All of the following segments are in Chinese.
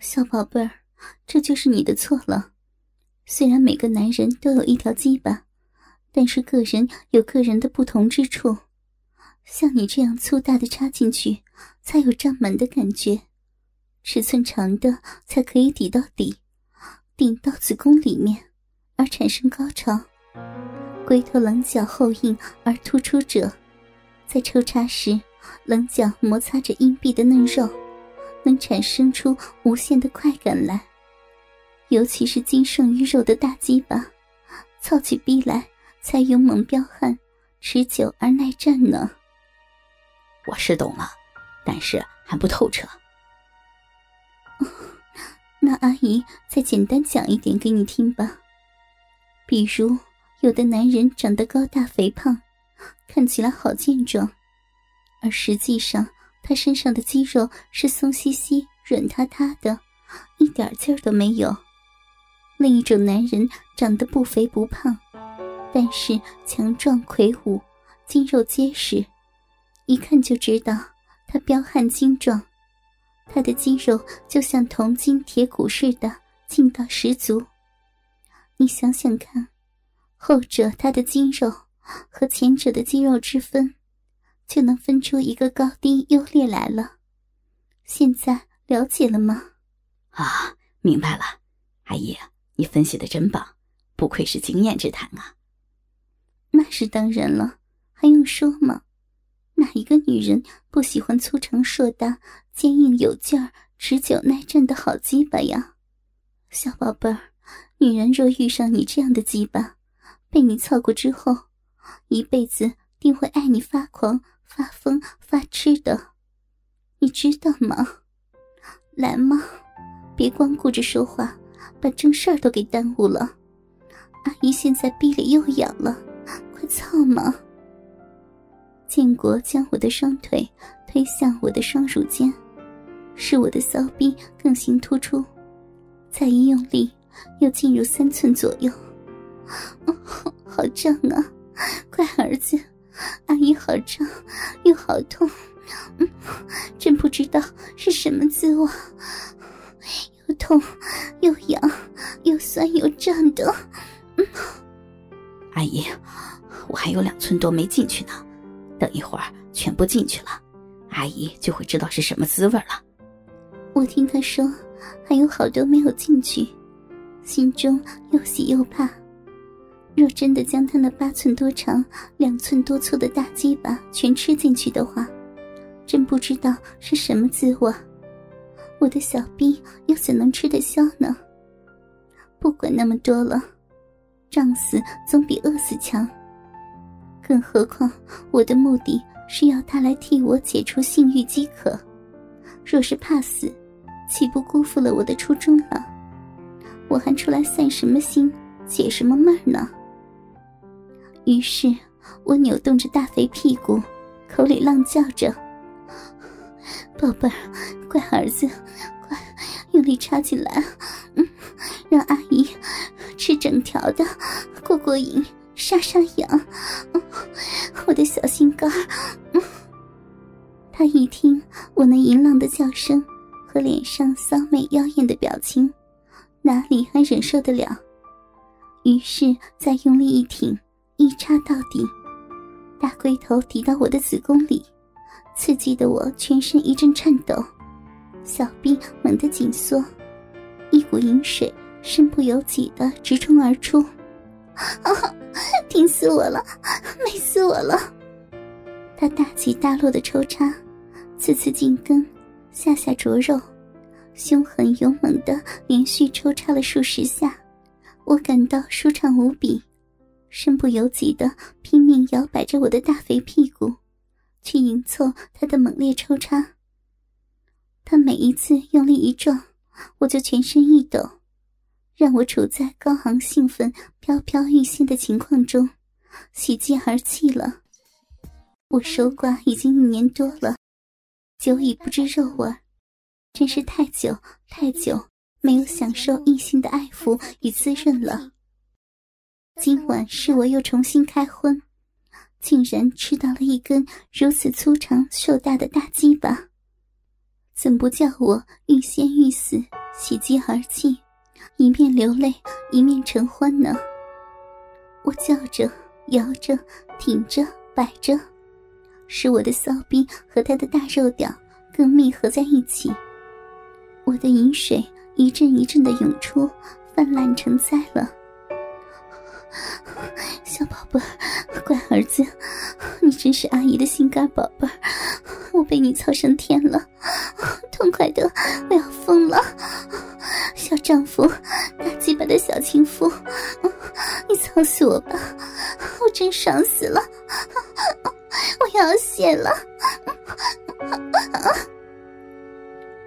小宝贝儿，这就是你的错了。虽然每个男人都有一条鸡巴，但是个人有个人的不同之处。像你这样粗大的插进去，才有胀满的感觉；尺寸长的才可以抵到底，顶到子宫里面，而产生高潮。龟头棱角后硬而突出者，在抽插时，棱角摩擦着阴壁的嫩肉。能产生出无限的快感来，尤其是精盛鱼肉的大鸡巴，操起逼来才勇猛彪悍，持久而耐战呢。我是懂了，但是还不透彻。那阿姨再简单讲一点给你听吧。比如，有的男人长得高大肥胖，看起来好健壮，而实际上。他身上的肌肉是松兮兮、软塌塌的，一点劲儿都没有。另一种男人长得不肥不胖，但是强壮魁梧，肌肉结实，一看就知道他彪悍精壮。他的肌肉就像铜筋铁骨似的，劲道十足。你想想看，后者他的肌肉和前者的肌肉之分。就能分出一个高低优劣来了。现在了解了吗？啊，明白了。阿姨，你分析的真棒，不愧是经验之谈啊。那是当然了，还用说吗？哪一个女人不喜欢粗长硕大、坚硬有劲儿、持久耐战的好鸡巴呀？小宝贝儿，女人若遇上你这样的鸡巴，被你操过之后，一辈子定会爱你发狂。发疯发痴的，你知道吗？来嘛，别光顾着说话，把正事儿都给耽误了。阿姨现在逼里又痒了，快操嘛！建国将我的双腿推向我的双乳间，使我的骚逼更形突出，再一用力，又进入三寸左右。哦好胀啊！快，儿子！你好胀，又好痛，嗯，真不知道是什么滋味，又痛又痒，又酸又胀的。嗯，阿姨，我还有两寸多没进去呢，等一会儿全部进去了，阿姨就会知道是什么滋味了。我听他说还有好多没有进去，心中又喜又怕。若真的将他那八寸多长、两寸多粗的大鸡巴全吃进去的话，真不知道是什么滋味。我的小逼又怎能吃得消呢？不管那么多了，胀死总比饿死强。更何况我的目的是要他来替我解除性欲饥渴。若是怕死，岂不辜负了我的初衷了？我还出来散什么心、解什么闷呢？于是，我扭动着大肥屁股，口里浪叫着：“宝贝儿，乖儿子，快用力插进来，嗯，让阿姨吃整条的，过过瘾，杀杀痒，我的小心肝儿。”他一听我那淫浪的叫声和脸上骚媚妖艳的表情，哪里还忍受得了？于是再用力一挺。一插到底，大龟头抵到我的子宫里，刺激的我全身一阵颤抖，小臂猛地紧缩，一股淫水身不由己的直冲而出，啊！疼死我了，美死我了！他大起大落的抽插，次次进根，下下灼肉，凶狠勇猛的连续抽插了数十下，我感到舒畅无比。身不由己的拼命摇摆着我的大肥屁股，去迎凑他的猛烈抽插。他每一次用力一撞，我就全身一抖，让我处在高昂兴奋、飘飘欲仙的情况中，喜极而泣了。我守寡已经一年多了，久已不知肉味，真是太久太久没有享受异性的爱抚与滋润了。今晚是我又重新开荤，竟然吃到了一根如此粗长硕大的大鸡巴，怎不叫我欲仙欲死，喜极而泣，一面流泪一面承欢呢。我叫着、摇着、挺着、摆着，使我的骚逼和他的大肉屌更密合在一起。我的饮水一阵一阵的涌出，泛滥成灾了。小宝贝儿，乖儿子，你真是阿姨的心肝宝贝儿，我被你操上天了，痛快的我要疯了！小丈夫，大鸡巴的小情妇，你操死我吧，我真爽死了，我要血了！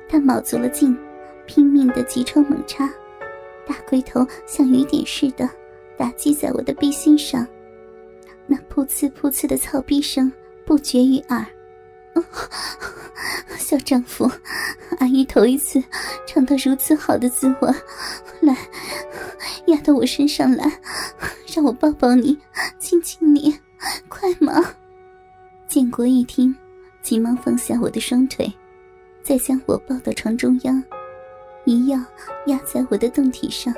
他卯足了劲，拼命的急冲猛插，大龟头像雨点似的。打击在我的背心上，那噗呲噗呲的操逼声不绝于耳。小丈夫，阿姨头一次尝到如此好的滋味，来，压到我身上来，让我抱抱你，亲亲你，快嘛！建国一听，急忙放下我的双腿，再将我抱到床中央，一样压在我的胴体上。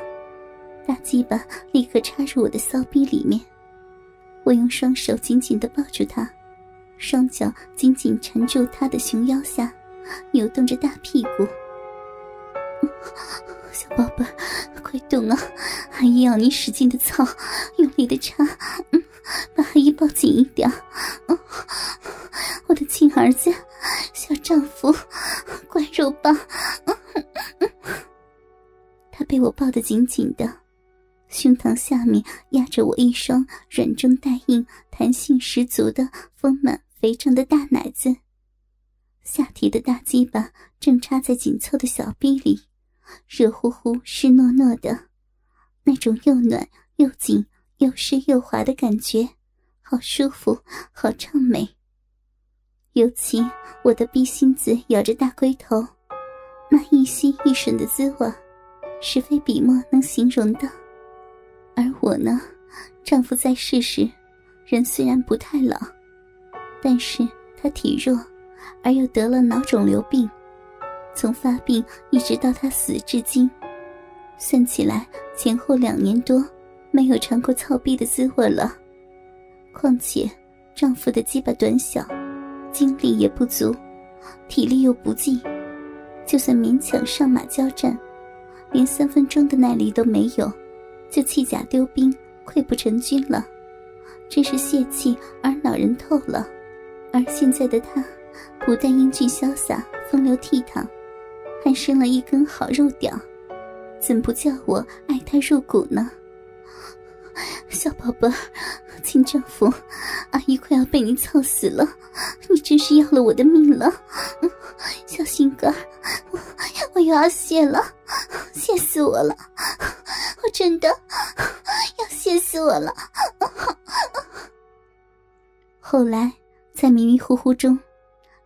大鸡巴立刻插入我的骚逼里面，我用双手紧紧的抱住他，双脚紧紧缠住他的熊腰下，扭动着大屁股。小宝贝，快动啊！阿姨要你使劲的操，用力的插，嗯把阿姨抱紧一点。我的亲儿子，小丈夫，乖肉棒。他被我抱得紧紧的。胸膛下面压着我一双软中带硬、弹性十足的丰满肥胀的大奶子，下体的大鸡巴正插在紧凑的小臂里，热乎乎、湿糯糯的，那种又暖又紧、又湿又滑的感觉，好舒服，好畅美。尤其我的逼心子咬着大龟头，那一吸一吮的滋味，是非笔墨能形容的。而我呢，丈夫在世时，人虽然不太老，但是他体弱，而又得了脑肿瘤病，从发病一直到他死至今，算起来前后两年多，没有尝过操逼的滋味了。况且丈夫的鸡巴短小，精力也不足，体力又不济，就算勉强上马交战，连三分钟的耐力都没有。就弃甲丢兵，溃不成军了，真是泄气而恼人透了。而现在的他，不但英俊潇洒、风流倜傥，还生了一根好肉屌，怎不叫我爱他入骨呢？小宝贝儿，亲丈夫，阿姨快要被你操死了，你真是要了我的命了！小心肝，我我又要泄了，泄死我了！我真的 要谢死我了。后来在迷迷糊糊中，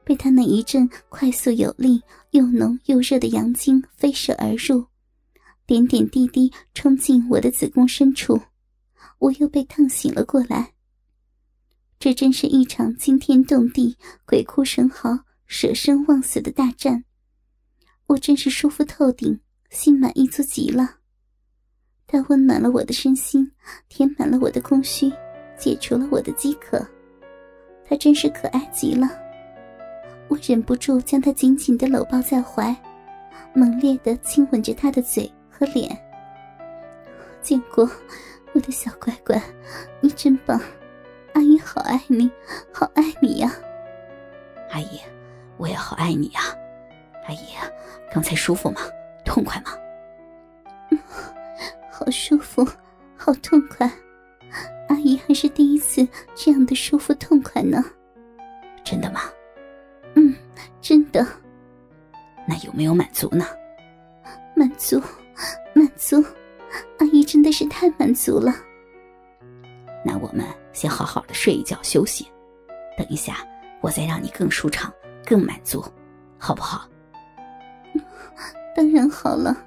被他那一阵快速有力、又浓又热的阳精飞射而入，点点滴滴冲进我的子宫深处，我又被烫醒了过来。这真是一场惊天动地、鬼哭神嚎、舍生忘死的大战，我真是舒服透顶，心满意足极了。它温暖了我的身心，填满了我的空虚，解除了我的饥渴。它真是可爱极了，我忍不住将它紧紧的搂抱在怀，猛烈的亲吻着它的嘴和脸。建国，我的小乖乖，你真棒，阿姨好爱你，好爱你呀！阿姨，我也好爱你呀！阿姨，刚才舒服吗？痛快吗？好舒服，好痛快，阿姨还是第一次这样的舒服痛快呢。真的吗？嗯，真的。那有没有满足呢？满足，满足，阿姨真的是太满足了。那我们先好好的睡一觉休息，等一下我再让你更舒畅、更满足，好不好？当然好了，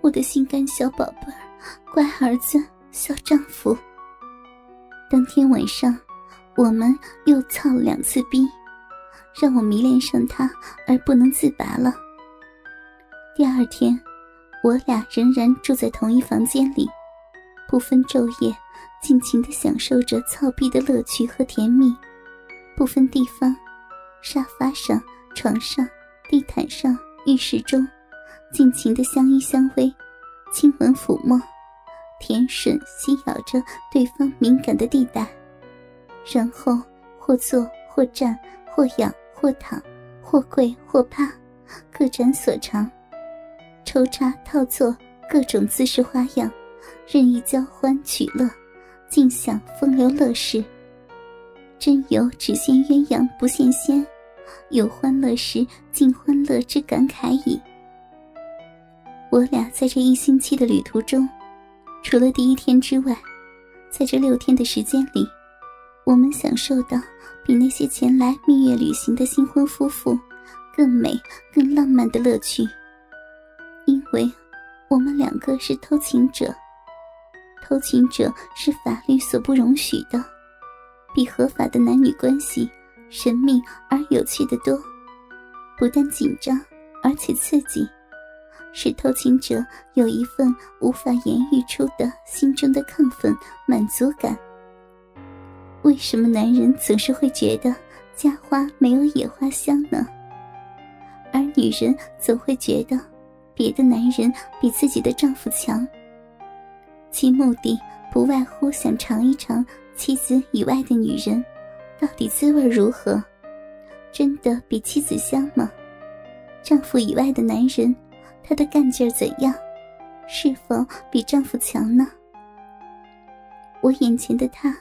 我的心肝小宝贝儿。乖儿子，小丈夫。当天晚上，我们又操了两次逼，让我迷恋上他而不能自拔了。第二天，我俩仍然住在同一房间里，不分昼夜，尽情的享受着操逼的乐趣和甜蜜；不分地方，沙发上、床上、地毯上、浴室中，尽情的相依相偎，亲吻抚摸，舔吮吸咬着对方敏感的地带，然后或坐或站或仰或躺，或跪或趴，各展所长。抽插套做各种姿势花样，任意交欢取乐，尽享风流乐事。真有只羡鸳鸯不羡仙，有欢乐时尽欢乐之感慨矣。我俩在这一星期的旅途中，除了第一天之外，在这六天的时间里，我们享受到比那些前来蜜月旅行的新婚夫妇更美、更浪漫的乐趣。因为，我们两个是偷情者，偷情者是法律所不容许的，比合法的男女关系神秘而有趣的多。不但紧张，而且刺激，使偷情者有一份无法言喻出的心中的亢奋满足感。为什么男人总是会觉得家花没有野花香呢？而女人总会觉得。别的男人比自己的丈夫强，其目的不外乎想尝一尝妻子以外的女人到底滋味如何，真的比妻子香吗？丈夫以外的男人，他的干劲怎样？是否比丈夫强呢？我眼前的他，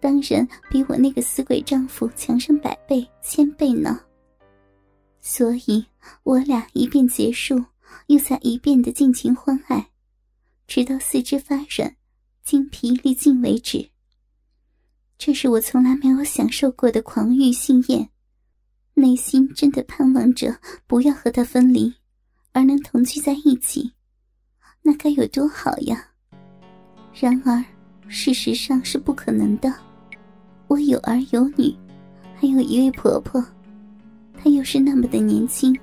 当然比我那个死鬼丈夫强上百倍、千倍呢。所以，我俩一遍结束。又在一遍的尽情欢爱，直到四肢发软、精疲力尽为止。这是我从来没有享受过的狂欲性艳，内心真的盼望着不要和他分离，而能同居在一起，那该有多好呀！然而，事实上是不可能的。我有儿有女，还有一位婆婆，她又是那么的年轻。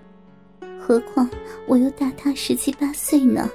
何况我又大她十七八岁呢。